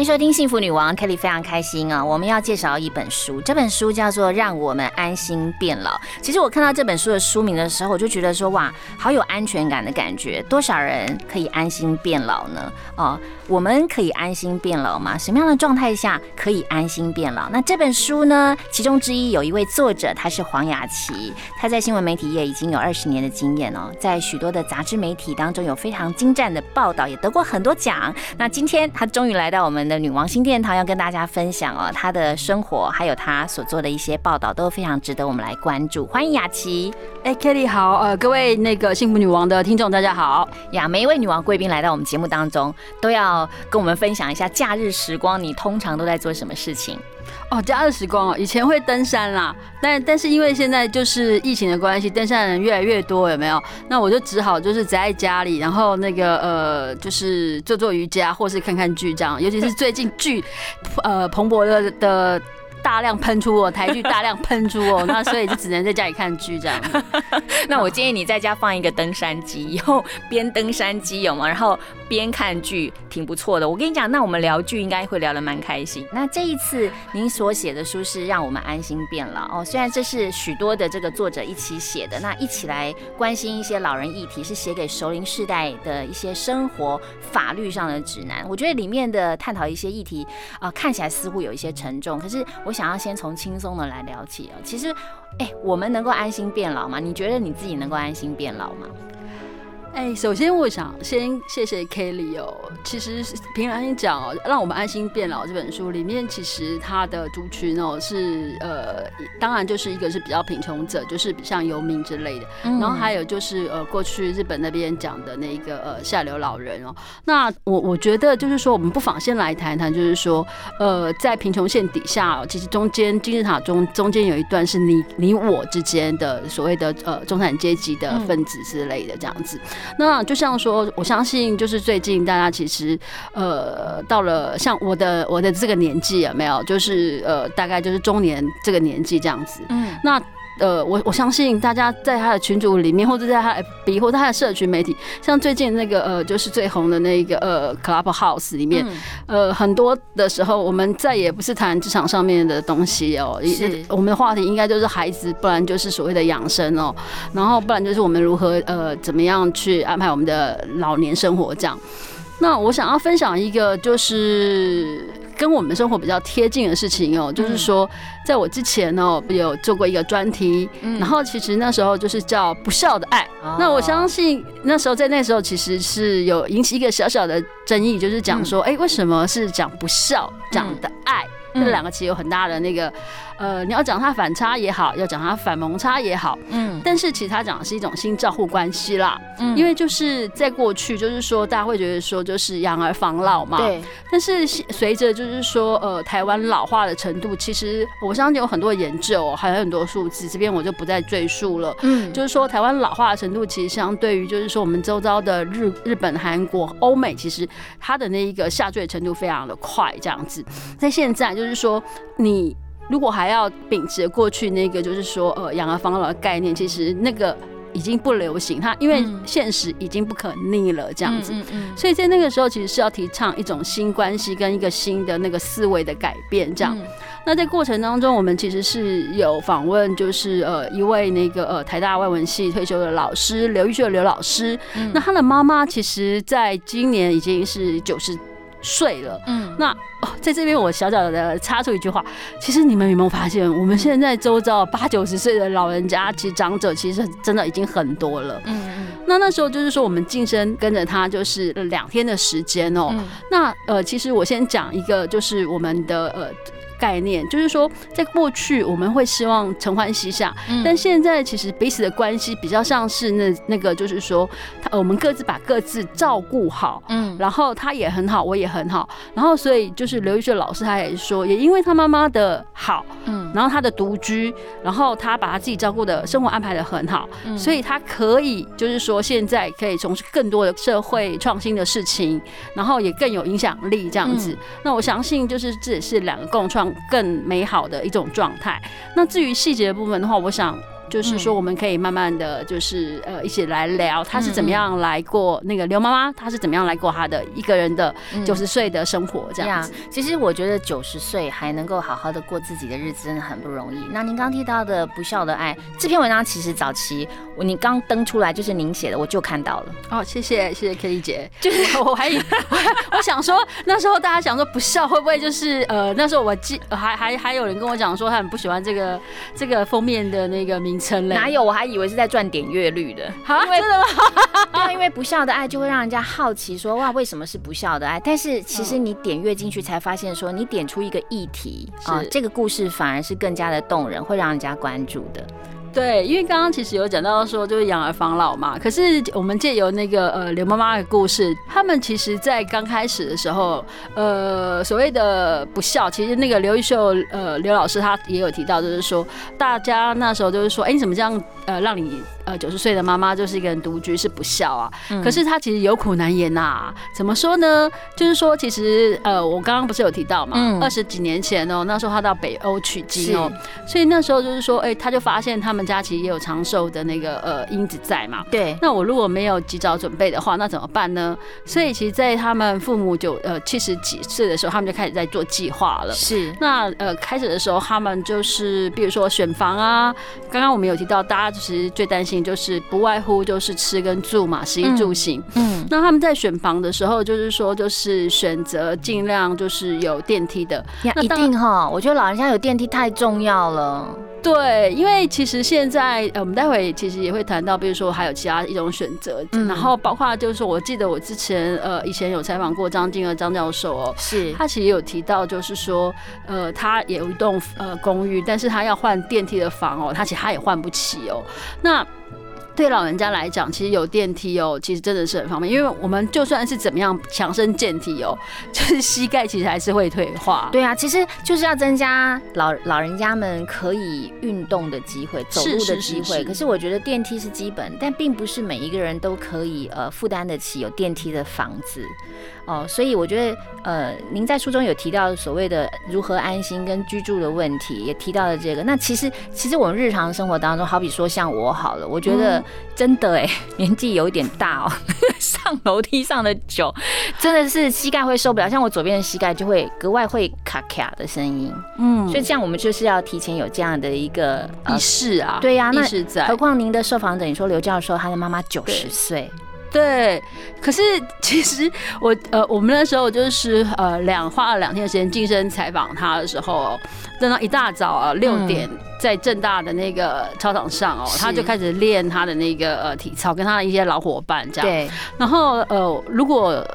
欢迎收听《幸福女王》，Kelly 非常开心啊！我们要介绍一本书，这本书叫做《让我们安心变老》。其实我看到这本书的书名的时候，我就觉得说，哇，好有安全感的感觉。多少人可以安心变老呢？哦，我们可以安心变老吗？什么样的状态下可以安心变老？那这本书呢？其中之一有一位作者，他是黄雅琪，他在新闻媒体业已经有二十年的经验哦，在许多的杂志媒体当中有非常精湛的报道，也得过很多奖。那今天他终于来到我们。的女王新殿堂要跟大家分享哦，她的生活还有她所做的一些报道都非常值得我们来关注。欢迎雅琪，哎，Kelly 好，呃，各位那个幸福女王的听众大家好呀！每一位女王贵宾来到我们节目当中，都要跟我们分享一下假日时光，你通常都在做什么事情？哦，假日时光哦，以前会登山啦，但但是因为现在就是疫情的关系，登山的人越来越多，有没有？那我就只好就是宅在家里，然后那个呃，就是做做瑜伽，或是看看剧这样。尤其是最近剧，呃，蓬勃的的。大量喷出哦，台剧大量喷出哦，那所以就只能在家里看剧这样。那我建议你在家放一个登山机，以后边登山机有吗？然后边看剧，挺不错的。我跟你讲，那我们聊剧应该会聊得蛮开心。那这一次您所写的书是让我们安心变老哦，虽然这是许多的这个作者一起写的，那一起来关心一些老人议题，是写给熟龄世代的一些生活法律上的指南。我觉得里面的探讨一些议题啊，看起来似乎有一些沉重，可是我。我想要先从轻松的来聊起哦。其实，哎，我们能够安心变老吗？你觉得你自己能够安心变老吗？哎，首先我想先谢谢 Kelly 哦。其实平常心讲哦，让我们安心变老这本书里面，其实它的族群哦是呃，当然就是一个是比较贫穷者，就是像游民之类的。然后还有就是呃，过去日本那边讲的那个呃下流老人哦。那我我觉得就是说，我们不妨先来谈谈，就是说呃，在贫穷线底下，其实中间金字塔中中间有一段是你你我之间的所谓的呃中产阶级的分子之类的这样子。那就像说，我相信就是最近大家其实，呃，到了像我的我的这个年纪有没有？就是呃，大概就是中年这个年纪这样子。嗯，那。呃，我我相信大家在他的群组里面，或者在他 FB 或者他的社群媒体，像最近那个呃，就是最红的那个呃 Clubhouse 里面，呃，很多的时候我们再也不是谈职场上面的东西哦，是我们的话题应该就是孩子，不然就是所谓的养生哦，然后不然就是我们如何呃怎么样去安排我们的老年生活这样。那我想要分享一个就是。跟我们生活比较贴近的事情哦，就是说，在我之前呢，有做过一个专题，然后其实那时候就是叫不孝的爱。那我相信那时候在那时候其实是有引起一个小小的争议，就是讲说，哎，为什么是讲不孝讲的爱？这两个其实有很大的那个，呃，你要讲它反差也好，要讲它反蒙差也好，嗯，但是其实他讲的是一种新照护关系啦，嗯，因为就是在过去，就是说大家会觉得说就是养儿防老嘛，对，但是随着就是说呃台湾老化的程度，其实我相信有很多研究，还有很多数字，这边我就不再赘述了，嗯，就是说台湾老化的程度，其实相对于就是说我们周遭的日日本、韩国、欧美，其实它的那一个下坠程度非常的快，这样子，在现在。就是说，你如果还要秉持过去那个，就是说，呃，养儿防老的概念，其实那个已经不流行。它因为现实已经不可逆了，这样子。所以在那个时候，其实是要提倡一种新关系跟一个新的那个思维的改变。这样，那在过程当中，我们其实是有访问，就是呃，一位那个呃台大外文系退休的老师刘玉秀刘老师。那他的妈妈其实在今年已经是九十。睡了，嗯，那哦，在这边我小小的插出一句话，其实你们有没有发现，我们现在周遭八九十岁的老人家，其实长者其实真的已经很多了，嗯嗯。那那时候就是说，我们晋升跟着他就是两天的时间哦。那呃，其实我先讲一个，就是我们的呃。概念，就是说在过去我们会希望承欢膝下，嗯。但现在其实彼此的关系比较像是那那个，就是说，他我们各自把各自照顾好，嗯。然后他也很好，我也很好，然后所以就是刘玉雪老师他也说，也因为他妈妈的好，嗯。然后他的独居，然后他把他自己照顾的生活安排的很好，嗯。所以他可以就是说现在可以从事更多的社会创新的事情，然后也更有影响力这样子。嗯。那我相信就是这也是两个共创更美好的一种状态。那至于细节的部分的话，我想。就是说，我们可以慢慢的就是呃一起来聊，他是怎么样来过那个刘妈妈，她是怎么样来过她的一个人的嗯九十岁的生活这样子。其实我觉得九十岁还能够好好的过自己的日子，真的很不容易。那您刚提到的不孝的爱这篇文章，其实早期我你刚登出来就是您写的，我就看到了。哦，谢谢谢谢 K 姐，就是 我还以我 我想说那时候大家想说不笑会不会就是呃那时候我记还还还有人跟我讲说他很不喜欢这个这个封面的那个名称嘞，哪有？我还以为是在赚点阅率的。啊？因为真的吗？因为不笑的爱就会让人家好奇说哇，为什么是不笑的爱？但是其实你点阅进去才发现说，你点出一个议题啊是，这个故事反而是更加的动人，会让人家关注的。对，因为刚刚其实有讲到说就是养儿防老嘛，可是我们借由那个呃刘妈妈的故事，他们其实在刚开始的时候，呃所谓的不孝，其实那个刘玉秀呃刘老师他也有提到，就是说大家那时候就是说，哎、你怎么这样呃让你呃九十岁的妈妈就是一个人独居是不孝啊？可是她其实有苦难言呐、怎么说呢？就是说其实呃我刚刚不是有提到嘛，嗯二十几年前哦、那时候他到北欧取经哦、所以那时候就是说，哎、他就发现他们家其实也有长寿的那个呃因子在嘛。对，那我如果没有及早准备的话，那怎么办呢？所以其实，在他们父母九呃七十几岁的时候，他们就开始在做计划了。是那呃，开始的时候，他们就是比如说选房啊，刚刚我们有提到，大家其实最担心就是不外乎就是吃跟住嘛，食衣住行。嗯那他们在选房的时候，就是说就是选择尽量就是有电梯的，那，一定哈，我觉得老人家有电梯太重要了。对，因为其实现在呃，我们待会其实也会谈到，比如说还有其他一种选择，嗯。然后包括就是说，我记得我之前呃以前有采访过张静和张教授哦，是。他其实有提到，就是说呃他也有一栋呃公寓，但是他要换电梯的房哦，他其实他也换不起哦，那。对老人家来讲，其实有电梯哦，其实真的是很方便。因为我们就算是怎么样强身健体哦，就是膝盖其实还是会退化。对啊，其实就是要增加老老人家们可以运动的机会、走路的是是机会。是可是我觉得电梯是基本，但并不是每一个人都可以呃负担得起有电梯的房子哦。所以我觉得呃，您在书中有提到所谓的如何安心跟居住的问题，也提到了这个。那其实其实我们日常生活当中，好比说像我好了，我觉得真的哎、年纪有一点大哦，上楼梯上的久，真的是膝盖会受不了。像我左边的膝盖就会格外会卡卡的声音。嗯所以这样我们就是要提前有这样的一个呃意识啊，对呀那意识在何。况您的受访者，你说刘教授他的妈妈九十岁，对，可是其实我呃，我们那时候就是呃两花了两天的时间晋升采访他的时候，等到一大早啊六点在正大的那个操场上哦，是他就开始练他的那个呃体操，跟他的一些老伙伴这样。对，然后呃，如果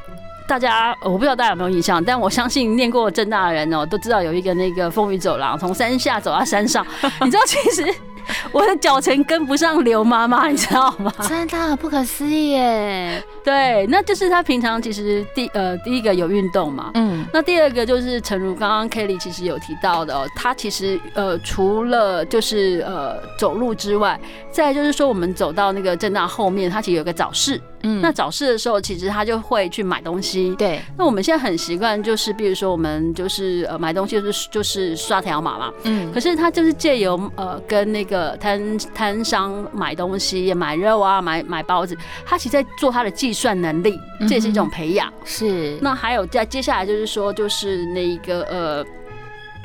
大家呃我不知道大家有没有印象，但我相信念过正大的人哦，都知道有一个那个风雨走廊，从山下走到山上。你知道其实 我的脚程跟不上刘妈妈，你知道吗？真的不可思议耶。对，那就是他平常其实第呃第一个有运动嘛。嗯，那第二个就是诚如刚刚 Kelly 其实有提到的哦，他其实呃除了就是呃走路之外，再就是说我们走到那个正大后面，它其实有个早市。嗯那早市的时候，其实他就会去买东西。对，那我们现在很习惯，就是比如说我们就是呃买东西就是就是刷条码嘛。嗯可是他就是借由呃跟那个摊摊商买东西，买肉啊，买买包子，他其实在做他的计算能力，这也是一种培养。是，那还有在接下来就是说，就是那个呃。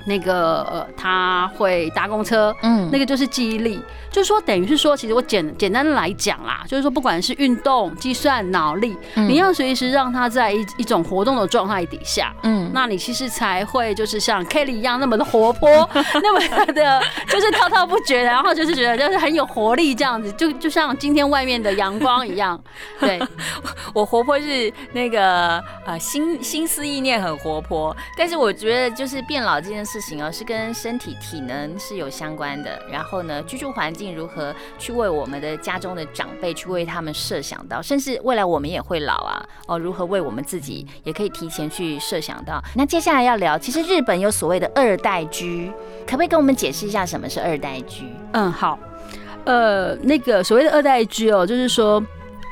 那个呃，他会搭公车，嗯。那个就是记忆力，就是说等于是说，其实我简简单的来讲啦，就是说不管是运动、计算、脑力，嗯。你要随时让他在一一种活动的状态底下，嗯。那你其实才会就是像 Kelly 一样那么的活泼，那么的，就是滔滔不绝，然后就是觉得就是很有活力这样子，就就像今天外面的阳光一样。对，我活泼是那个呃心心思意念很活泼，但是我觉得就是变老这件事事情哦，是跟身体体能是有相关的。然后呢，居住环境如何去为我们的家中的长辈去为他们设想到，甚至未来我们也会老啊，哦，如何为我们自己也可以提前去设想到。那接下来要聊，其实日本有所谓的二代居，可不可以跟我们解释一下什么是二代居？嗯，好，呃，那个所谓的二代居哦，就是说。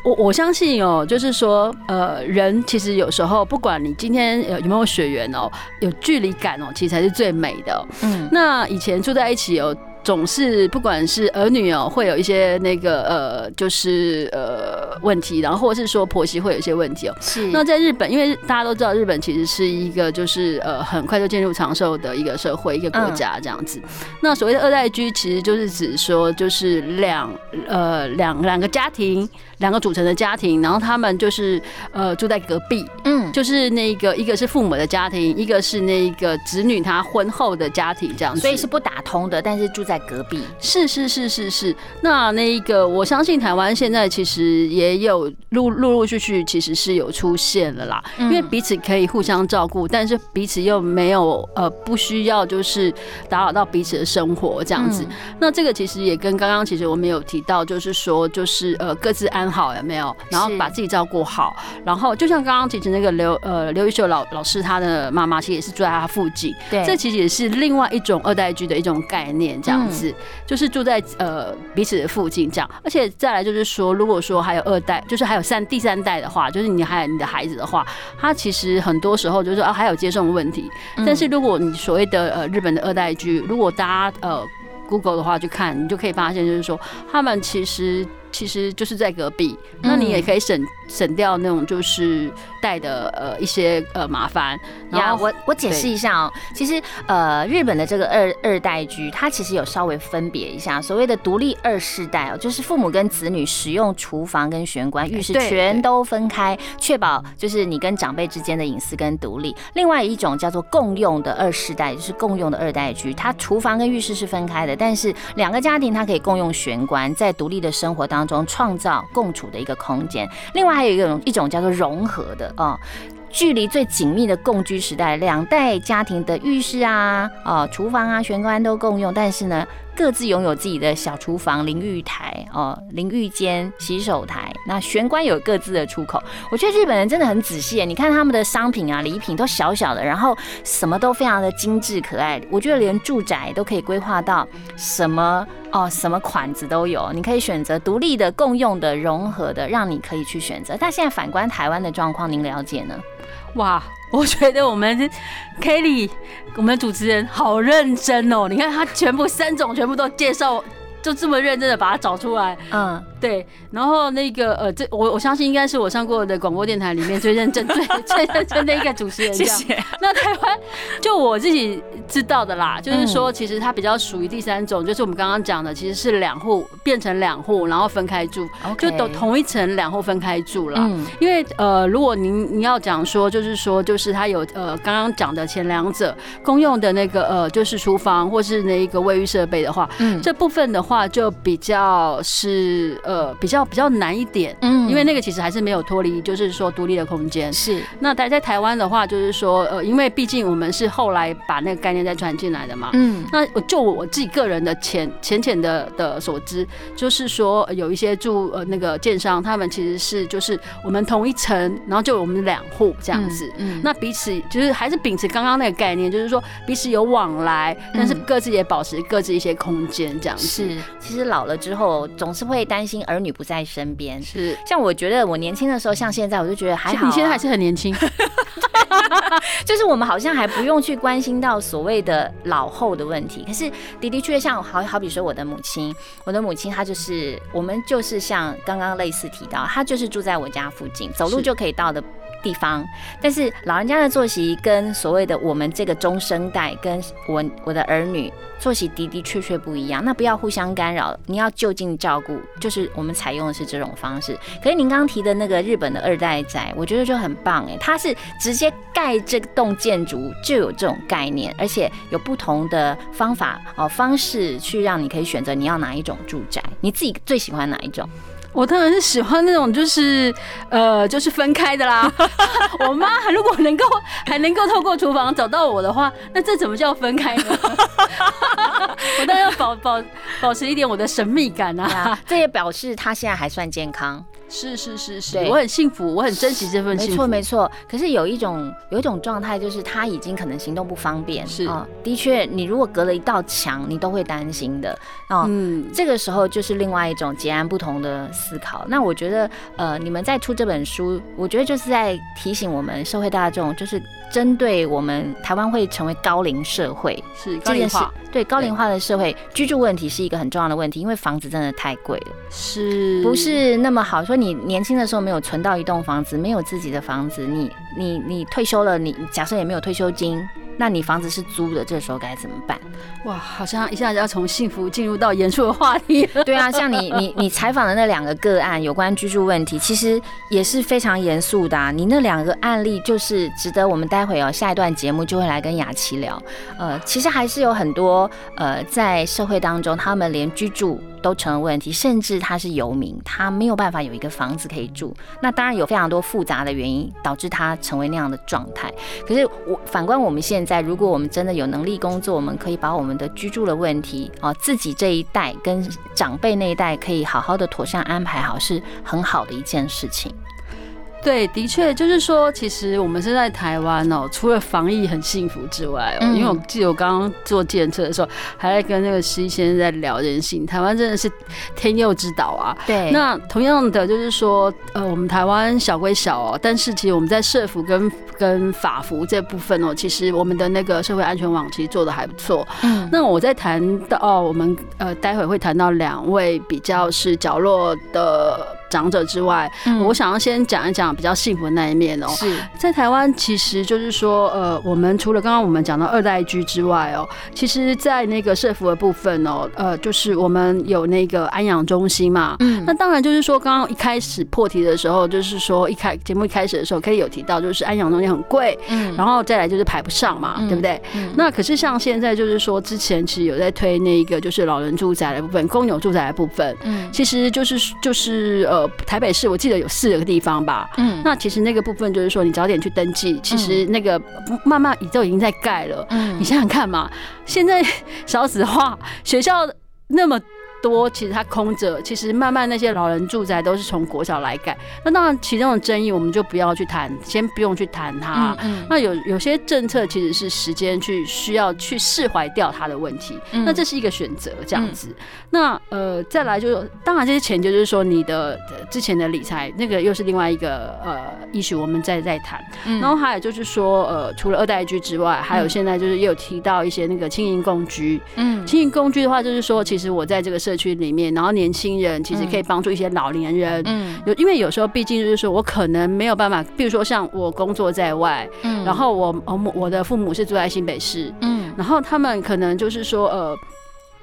我我相信哦，就是说，呃，人其实有时候不管你今天有有没有血缘哦，有距离感哦，其实才是最美的。嗯，那以前住在一起哦。总是不管是儿女哦，会有一些那个呃，就是呃问题，然后或者是说婆媳会有一些问题哦。是。那在日本，因为大家都知道，日本其实是一个就是呃很快就进入长寿的一个社会一个国家这样子。那所谓的二代居，其实就是指说就是两呃两两个家庭，两个组成的家庭，然后他们就是呃住在隔壁，嗯，就是那个一个是父母的家庭，一个是那个子女他婚后的家庭这样子。所以是不打通的，但是住在。隔壁。是是是是是，那那一个我相信台湾现在其实也有陆陆陆续续其实是有出现了啦，因为彼此可以互相照顾，但是彼此又没有呃不需要就是打扰到彼此的生活这样子。那这个其实也跟刚刚其实我们有提到，就是说就是呃各自安好有没有，然后把自己照顾好，然后就像刚刚其实那个刘呃刘玉秀老老师他的妈妈其实也是住在他附近，对，这其实也是另外一种二代居的一种概念这样。子就是住在呃彼此的附近这样，而且再来就是说，如果说还有二代，就是还有三第三代的话，就是你还有你的孩子的话，他其实很多时候就是说啊还有接送问题。但是如果你所谓的呃日本的二代居，如果大家呃 Google 的话去看，你就可以发现就是说他们其实。其实就是在隔壁，那你也可以省省掉那种就是带的呃一些呃麻烦。然后我我解释一下哦，其实呃日本的这个二二代居，它其实有稍微分别一下，所谓的独立二世代哦，就是父母跟子女使用厨房跟玄关、浴室全都分开，确保就是你跟长辈之间的隐私跟独立。另外一种叫做共用的二世代，就是共用的二代居，它厨房跟浴室是分开的，但是两个家庭它可以共用玄关，在独立的生活当。当中创造共处的一个空间，另外还有一种一种叫做融合的哦，距离最紧密的共居时代，两代家庭的浴室啊、啊厨房啊、玄关都共用，但是呢。各自拥有自己的小厨房、淋浴台、哦淋浴间、洗手台。那玄关有各自的出口。我觉得日本人真的很仔细，你看他们的商品啊、礼品都小小的，然后什么都非常的精致可爱。我觉得连住宅都可以规划到什么哦，什么款子都有，你可以选择独立的、共用的、融合的，让你可以去选择。但现在反观台湾的状况，您了解呢？哇！我觉得我们 Kelly，我们主持人好认真哦。你看他全部三种全部都介绍，就这么认真的把它找出来。嗯。对，然后那个呃，这我我相信应该是我上过的广播电台里面最认真、最最认真的一个主持人。谢谢。那台湾就我自己知道的啦，就是说其实它比较属于第三种，就是我们刚刚讲的，其实是两户变成两户，然后分开住，就都同一层两户分开住了。嗯。因为呃，如果您您要讲说，就是说就是它有呃刚刚讲的前两者公用的那个呃就是厨房或是那一个卫浴设备的话，嗯，这部分的话就比较是。呃，比较比较难一点，嗯，因为那个其实还是没有脱离，就是说独立的空间。是，那待在台湾的话，就是说，呃，因为毕竟我们是后来把那个概念再传进来的嘛，嗯，那就我自己个人的浅浅浅的的所知，就是说有一些住呃那个建商，他们其实是就是我们同一层，然后就我们两户这样子，嗯，那彼此就是还是秉持刚刚那个概念，就是说彼此有往来，但是各自也保持各自一些空间这样子。是，其实老了之后总是会担心。儿女不在身边，是像我觉得我年轻的时候，像现在，我就觉得还好。你现在还是很年轻，就是我们好像还不用去关心到所谓的老后的问题。可是的的确确，像好好比说我的母亲，我的母亲她就是我们就是像刚刚类似提到，她就是住在我家附近，走路就可以到的。地方，但是老人家的作息跟所谓的我们这个中生代，跟我我的儿女作息的的确确不一样。那不要互相干扰，你要就近照顾，就是我们采用的是这种方式。可是您刚提的那个日本的二代宅，我觉得就很棒哎，它是直接盖这栋建筑就有这种概念，而且有不同的方法哦方式去让你可以选择你要哪一种住宅，你自己最喜欢哪一种？我当然是喜欢那种就是呃就是分开的啦。我妈如果能够还能够透过厨房找到我的话，那这怎么叫分开呢？我当然要保保保持一点我的神秘感啊！啊，这也表示她现在还算健康。是是是是，我很幸福，我很珍惜这份没幸福。错没错，可是有一种有一种状态，就是他已经可能行动不方便。是啊、的确，你如果隔了一道墙，你都会担心的。哦，嗯，这个时候就是另外一种截然不同的思考。那我觉得，呃，你们在出这本书，我觉得就是在提醒我们社会大众，就是针对我们台湾会成为高龄社会是高这件事龄化，，对高龄化的社会，居住问题是一个很重要的问题，因为房子真的太贵了。是不是那么好。说你年轻的时候没有存到一栋房子，没有自己的房子，你你你退休了，你假设也没有退休金，那你房子是租的，这时候该怎么办？哇，好像一下子要从幸福进入到严肃的话题了。对啊，像你你你采访的那两个个案，有关居住问题，其实也是非常严肃的、啊。你那两个案例就是值得我们待会哦下一段节目就会来跟雅琪聊。呃，其实还是有很多呃在社会当中，他们连居住都成了问题，甚至他是游民，他没有办法有一个房子可以住。那当然有非常多复杂的原因导致他成为那样的状态。可是我反观我们现在，如果我们真的有能力工作，我们可以把我们的居住的问题啊、自己这一代跟长辈那一代可以好好的妥善安排好，是很好的一件事情。对，的确就是说，其实我们是在台湾哦，除了防疫很幸福之外因为我记得我刚刚做检测的时候，还在跟那个实习先生在聊人性。台湾真的是天佑之岛啊。对那同样的就是说，呃，我们台湾小归小哦，但是其实我们在社服跟跟法服这部分哦，其实我们的那个社会安全网其实做的还不错。嗯那我在谈到哦，我们呃待会会谈到两位比较是角落的长者之外，嗯我想要先讲一讲比较幸福的那一面哦。是在台湾，其实就是说，呃，我们除了刚刚我们讲到二代居之外哦，其实，在那个社服的部分哦，呃，就是我们有那个安养中心嘛。嗯那当然就是说，刚刚一开始破题的时候，就是说一开节目一开始的时候，可以有提到，就是安养中心很贵，嗯然后再来就是排不上嘛，嗯对不对？嗯那可是像现在就是说，之前其实有在推那个就是老人住宅的部分、公有住宅的部分，嗯其实就是就是呃台北市我记得有四个地方吧。嗯那其实那个部分就是说，你早点去登记，其实那个慢慢都已经在盖了。嗯你想想看嘛，现在 少子化，学校那么多，其实它空着，其实慢慢那些老人住宅都是从国小来改。那当然，其中的争议我们就不要去谈，先不用去谈它。嗯那有有些政策其实是时间去需要去释怀掉它的问题，嗯那这是一个选择这样子。那呃，再来就是，当然这些钱就是说你的呃之前的理财那个又是另外一个呃 issue，我们再再谈。嗯然后还有就是说，呃，除了二代居之外，还有现在就是也有提到一些那个轻盈共居。嗯轻盈共居的话，就是说，其实我在这个社区里面，然后年轻人其实可以帮助一些老年人。嗯有，因为有时候毕竟就是说我可能没有办法，比如说像我工作在外，嗯然后我我母我的父母是住在新北市，嗯然后他们可能就是说呃。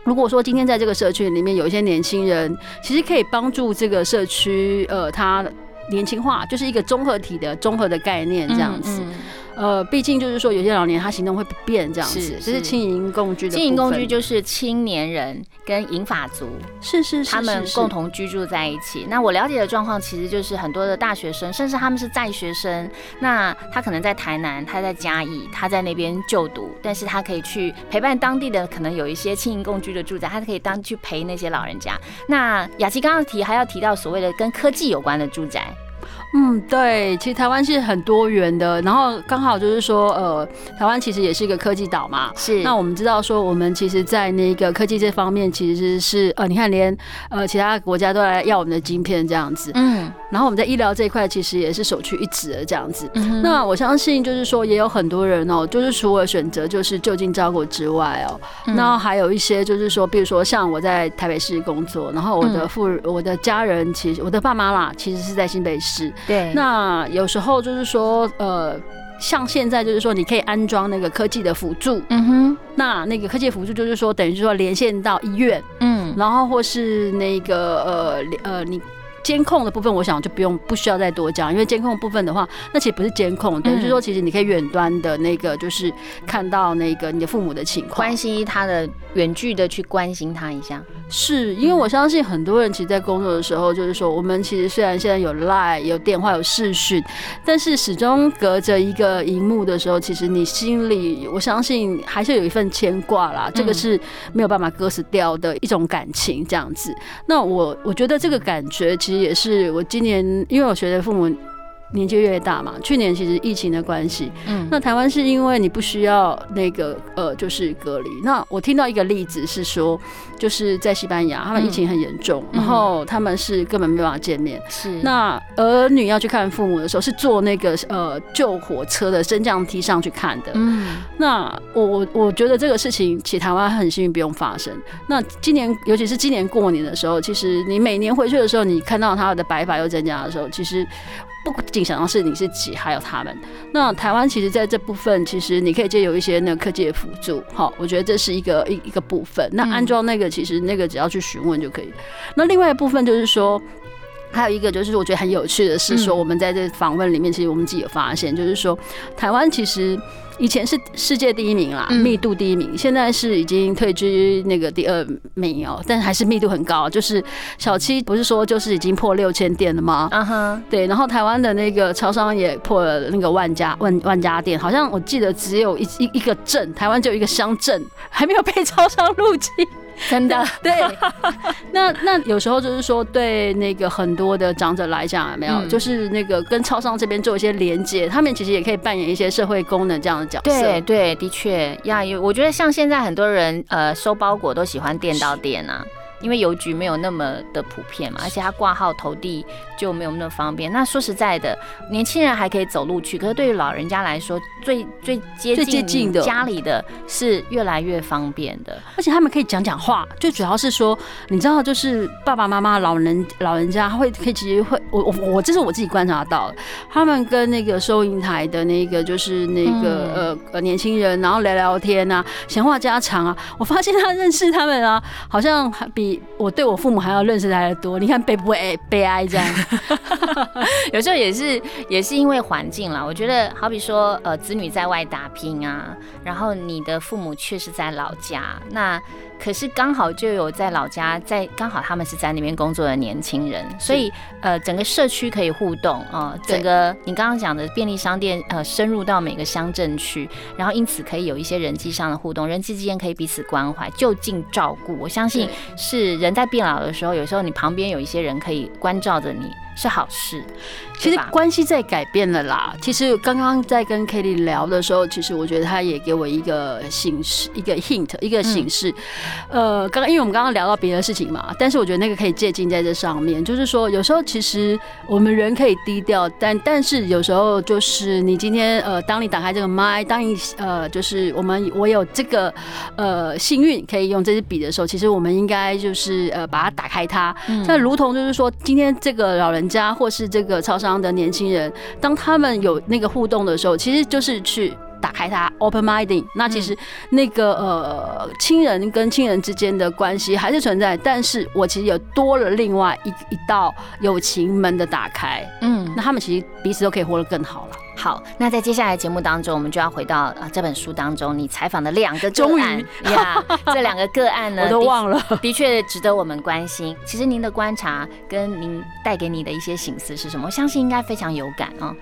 如果说今天在这个社区里面有一些年轻人，其实可以帮助这个社区，呃，他年轻化，就是一个综合体的综合的概念这样子。嗯呃，毕竟就是说有些老年他行动会不便这样子，是这是是轻盈共居的部分。经营共居就是青年人跟银发族，是是是他们共同居住在一起。那我了解的状况其实就是很多的大学生，甚至他们是在学生。那他可能在台南，他在嘉义，他在那边就读，但是他可以去陪伴当地的，可能有一些轻盈共居的住宅，他可以当去陪那些老人家。那雅琪刚刚提还要提到所谓的跟科技有关的住宅，嗯，对，其实台湾是很多元的，然后刚好就是说，呃，台湾其实也是一个科技岛嘛。是那我们知道说，我们其实，在那个科技这方面，其实是呃，你看连呃其他国家都来要我们的晶片这样子，嗯然后我们在医疗这一块，其实也是首屈一指的这样子。嗯那我相信，就是说，也有很多人哦，就是除了选择就是就近照顾之外哦，嗯那还有一些就是说，比如说像我在台北市工作，然后我的嗯父、我的家人，其实我的爸妈啦，其实是在新北市。对。那有时候就是说，呃。像现在就是说，你可以安装那个科技的辅助，嗯哼。那那个科技辅助就是说，等于是说连线到医院，嗯。然后或是那个呃呃你监控的部分，我想就不用不需要再多讲，因为监控部分的话，那其实不是监控，等于是说其实你可以远端的那个就是看到那个你的父母的情况，关心他的远距的去关心他一下。是因为我相信很多人其实，在工作的时候，就是说我们其实虽然现在有 Line、有电话、有视讯，但是始终隔着一个荧幕的时候，其实你心里我相信还是有一份牵挂啦，这个是没有办法割舍掉的一种感情，这样子。那我我觉得这个感觉其实也是我今年，因为我觉得父母。年纪越大嘛，去年其实疫情的关系，嗯，那台湾是因为你不需要那个呃，就是隔离。那我听到一个例子是说，就是在西班牙，他们疫情很严重，然后他们是根本没办法见面。是，那儿女要去看父母的时候，是坐那个呃救火车的升降梯上去看的。嗯，那我我我觉得这个事情，其实台湾很幸运不用发生。那今年，尤其是今年过年的时候，其实你每年回去的时候，你看到他的白发又增加的时候，其实。不仅想到是你自己，还有他们。那台湾其实在这部分，其实你可以借由一些那个科技的辅助，好，我觉得这是一个一一个部分。那安装那个，其实那个只要去询问就可以。那另外一部分就是说，还有一个就是我觉得很有趣的是说，我们在这访问里面，其实我们自己有发现，就是说台湾其实。以前是世界第一名啦，密度第一名，现在是已经退居那个第二名哦，但还是密度很高。就是小七不是说就是已经破六千店了吗？啊哈，对。然后台湾的那个超商也破了那个万家万万家店，好像我记得只有一一一个镇，台湾就一个乡镇还没有被超商入侵。真的 对，那那有时候就是说，对那个很多的长者来讲，没有，就是那个跟超商这边做一些连接，他们其实也可以扮演一些社会功能这样的角色。对对，的确呀，我觉得像现在很多人呃收包裹都喜欢店到店啊。因为邮局没有那么的普遍嘛，而且它挂号投递就没有那么方便。那说实在的，年轻人还可以走路去，可是对于老人家来说，最最接近的家里的是越来越方便的。而且他们可以讲讲话，最主要是说，你知道，就是爸爸妈妈、老人老人家会可以其实会，我我我这是我自己观察到，他们跟那个收银台的那个就是那个呃呃年轻人，然后聊聊天啊，闲话家常啊，我发现他认识他们啊，好像比。我对我父母还要认识的还多，你看悲不悲悲哀这样，有时候也是也是因为环境啦。我觉得好比说，呃，子女在外打拼啊，然后你的父母确实在老家，那。可是刚好就有在老家，在刚好他们是在那边工作的年轻人，所以呃整个社区可以互动啊，整个你刚刚讲的便利商店呃深入到每个乡镇去，然后因此可以有一些人际上的互动，人际之间可以彼此关怀，就近照顾。我相信是人在变老的时候，有时候你旁边有一些人可以关照着你。是好事，其实关系在改变了啦。其实刚刚在跟 Kelly 聊的时候，其实我觉得他也给我一个形式，一个 hint，一个形式。呃，刚刚因为我们刚刚聊到别的事情嘛，但是我觉得那个可以借鉴在这上面。就是说，有时候其实我们人可以低调，但但是有时候就是你今天呃，当你打开这个麦，当你呃，就是我们我有这个呃幸运可以用这支笔的时候，其实我们应该就是呃把它打开它。那如同就是说，今天这个老人。家或是这个超商的年轻人，当他们有那个互动的时候，其实就是去打开它，open minding。那其实那个呃，亲人跟亲人之间的关系还是存在，但是我其实有多了另外一一道友情门的打开。嗯，那他们其实彼此都可以活得更好了。好，那在接下来节目当中，我们就要回到啊这本书当中，你采访的两个个案呀，这两个个案呢，我都忘了，的确值得我们关心。其实您的观察跟您带给你的一些醒思是什么？我相信应该非常有感啊。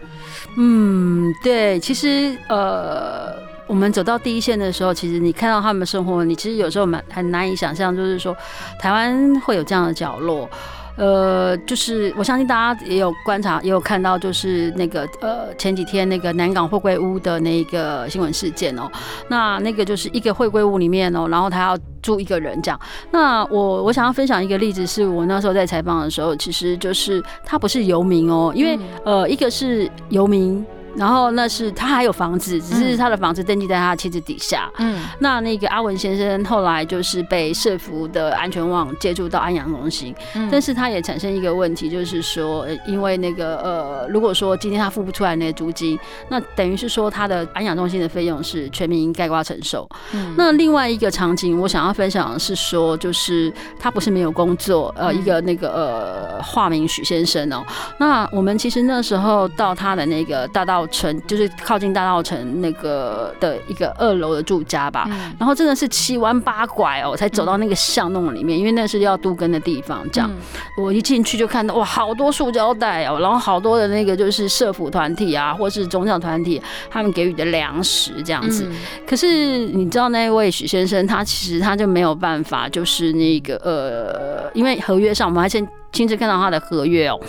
嗯，对，其实呃，我们走到第一线的时候，其实你看到他们生活，你其实有时候蛮很难以想象，就是说台湾会有这样的角落。呃，就是我相信大家也有观察，也有看到，就是那个呃前几天那个南港会归屋的那个新闻事件哦。那那个就是一个会归屋里面哦，然后他要住一个人这样。那我我想要分享一个例子，是我那时候在采访的时候，其实就是他不是游民哦，因为呃一个是游民。然后那是他还有房子，只是他的房子登记在他的妻子底下。嗯那那个阿文先生后来就是被社服的安全网接触到安养中心，嗯但是他也产生一个问题，就是说，呃因为那个呃，如果说今天他付不出来那个租金，那等于是说他的安养中心的费用是全民盖瓜承受。嗯那另外一个场景，我想要分享的是说，就是他不是没有工作，呃，嗯一个那个呃，化名许先生哦。那我们其实那时候到他的那个大道城，就是靠近大道城那个的一个二楼的住家吧。嗯然后真的是七弯八拐哦，才走到那个巷弄里面，因为那是要都根的地方。这样，嗯我一进去就看到哇，好多塑胶袋哦，然后好多的那个就是社服团体啊，或是宗教团体，他们给予的粮食这样子。嗯可是你知道那位许先生，他其实他就没有办法，就是那个呃，因为合约上我们还先亲自看到他的合约哦，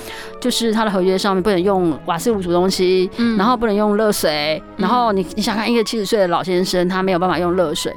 就是他的合约上面不能用瓦斯炉煮东西，嗯。然后不能用热水，然后你你想看一个七十岁的老先生，他没有办法用热水，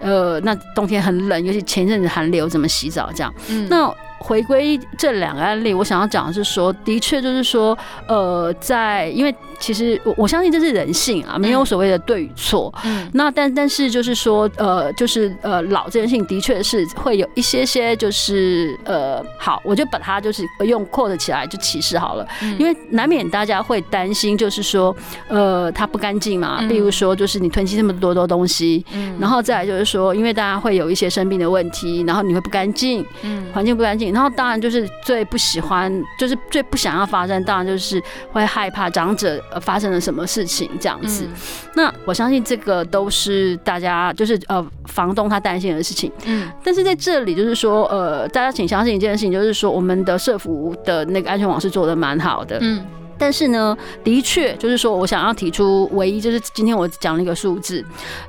呃，那冬天很冷，尤其前一阵子寒流，怎么洗澡这样？嗯。那回归这两个案例，我想要讲的是说，的确就是说，呃，在因为其实我我相信这是人性啊，没有所谓的对与错。嗯。那但但是就是说，呃，就是呃，老这件事情的确是会有一些些，就是呃，好，我就把它就是用 quote 起来就歧视好了，嗯。因为难免大家会担心，就是说，呃，它不干净嘛，嗯。比如说就是你囤积那么多多东西，嗯。然后再来就是说，因为大家会有一些生病的问题，然后你会不干净，嗯。环境不干净，然后当然就是最不喜欢，就是最不想要发生，当然就是会害怕长者呃发生了什么事情这样子。那我相信这个都是大家就是呃房东他担心的事情。嗯但是在这里就是说，呃，大家请相信一件事情，就是说我们的社服的那个安全网是做的蛮好的。嗯但是呢，的确就是说我想要提出唯一就是今天我讲了一个数字，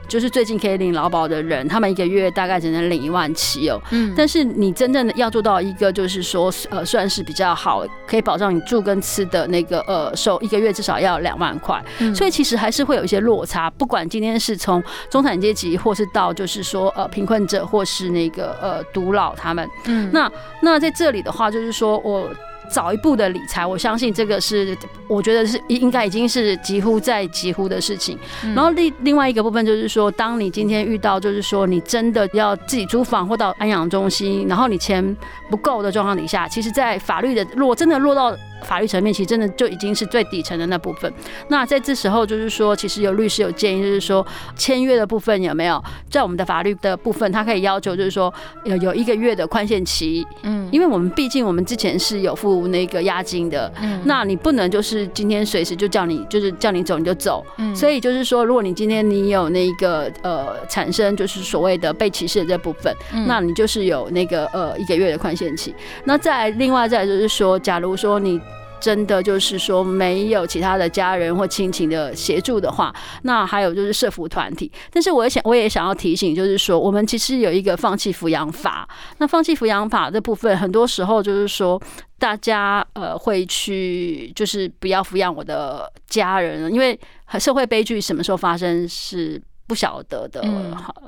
就是最近可以领劳保的人，他们一个月大概只能领一万七哦。嗯但是你真正的要做到一个，就是说，呃，算是比较好，可以保障你住跟吃的那个，呃，收一个月至少要两万块，嗯所以其实还是会有一些落差。不管今天是从中产阶级，或是到就是说，呃，贫困者，或是那个呃独老他们，嗯那那在这里的话，就是说我。早一步的理财，我相信这个是，我觉得是应该已经是几乎在几乎的事情。嗯然后另另外一个部分就是说，当你今天遇到就是说你真的要自己租房或到安养中心，然后你钱不够的状况底下，其实，在法律的落真的落到法律层面，其实真的就已经是最底层的那部分。那在这时候，就是说，其实有律师有建议，就是说签约的部分有没有？在我们的法律的部分，他可以要求就是说有有一个月的宽限期，嗯。因为我们毕竟我们之前是有付那个押金的，嗯那你不能就是今天随时就叫你就是叫你走你就走，嗯。所以就是说，如果你今天你有那个呃产生就是所谓的被歧视的这部分，嗯。那你就是有那个呃一个月的宽限期。那再另外再就是说，假如说你真的就是说没有其他的家人或亲情的协助的话，那还有就是社服团体。但是我也想，我也想要提醒，就是说我们其实有一个放弃抚养法。那放弃抚养法这部分，很多时候就是说。大家呃会去就是不要抚养我的家人，因为社会悲剧什么时候发生是不晓得的。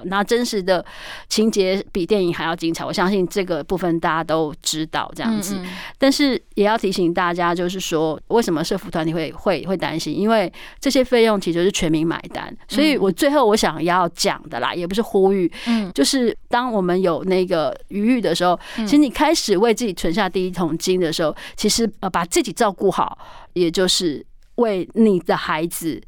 那真实的情节比电影还要精彩，我相信这个部分大家都知道这样子。嗯但是也要提醒大家，就是说，为什么社服团体会会会担心？因为这些费用其实是全民买单，所以我最后我想要讲的啦，也不是呼吁，嗯就是当我们有那个余裕的时候，其实你开始为自己存下第一桶金的时候，其实呃把自己照顾好，也就是为你的孩子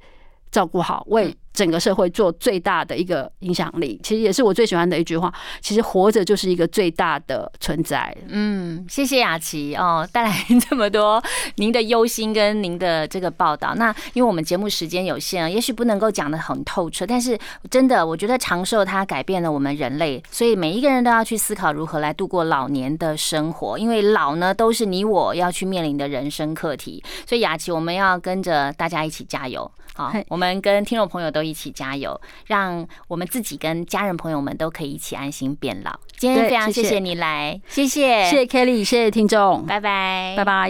照顾好，为整个社会做最大的一个影响力。其实也是我最喜欢的一句话，其实活着就是一个最大的存在。嗯，谢谢雅琪哦，带来这么多您的忧心跟您的这个报道。那因为我们节目时间有限啊，也许不能够讲得很透彻，但是真的，我觉得长寿它改变了我们人类，所以每一个人都要去思考如何来度过老年的生活，因为老呢都是你我要去面临的人生课题。所以雅琪，我们要跟着大家一起加油。好，我们跟听众朋友都一起加油，让我们自己跟家人朋友们都可以一起安心变老。今天非常谢谢。谢谢你来，谢谢，谢谢 Kelly，谢谢听众，拜拜，拜拜。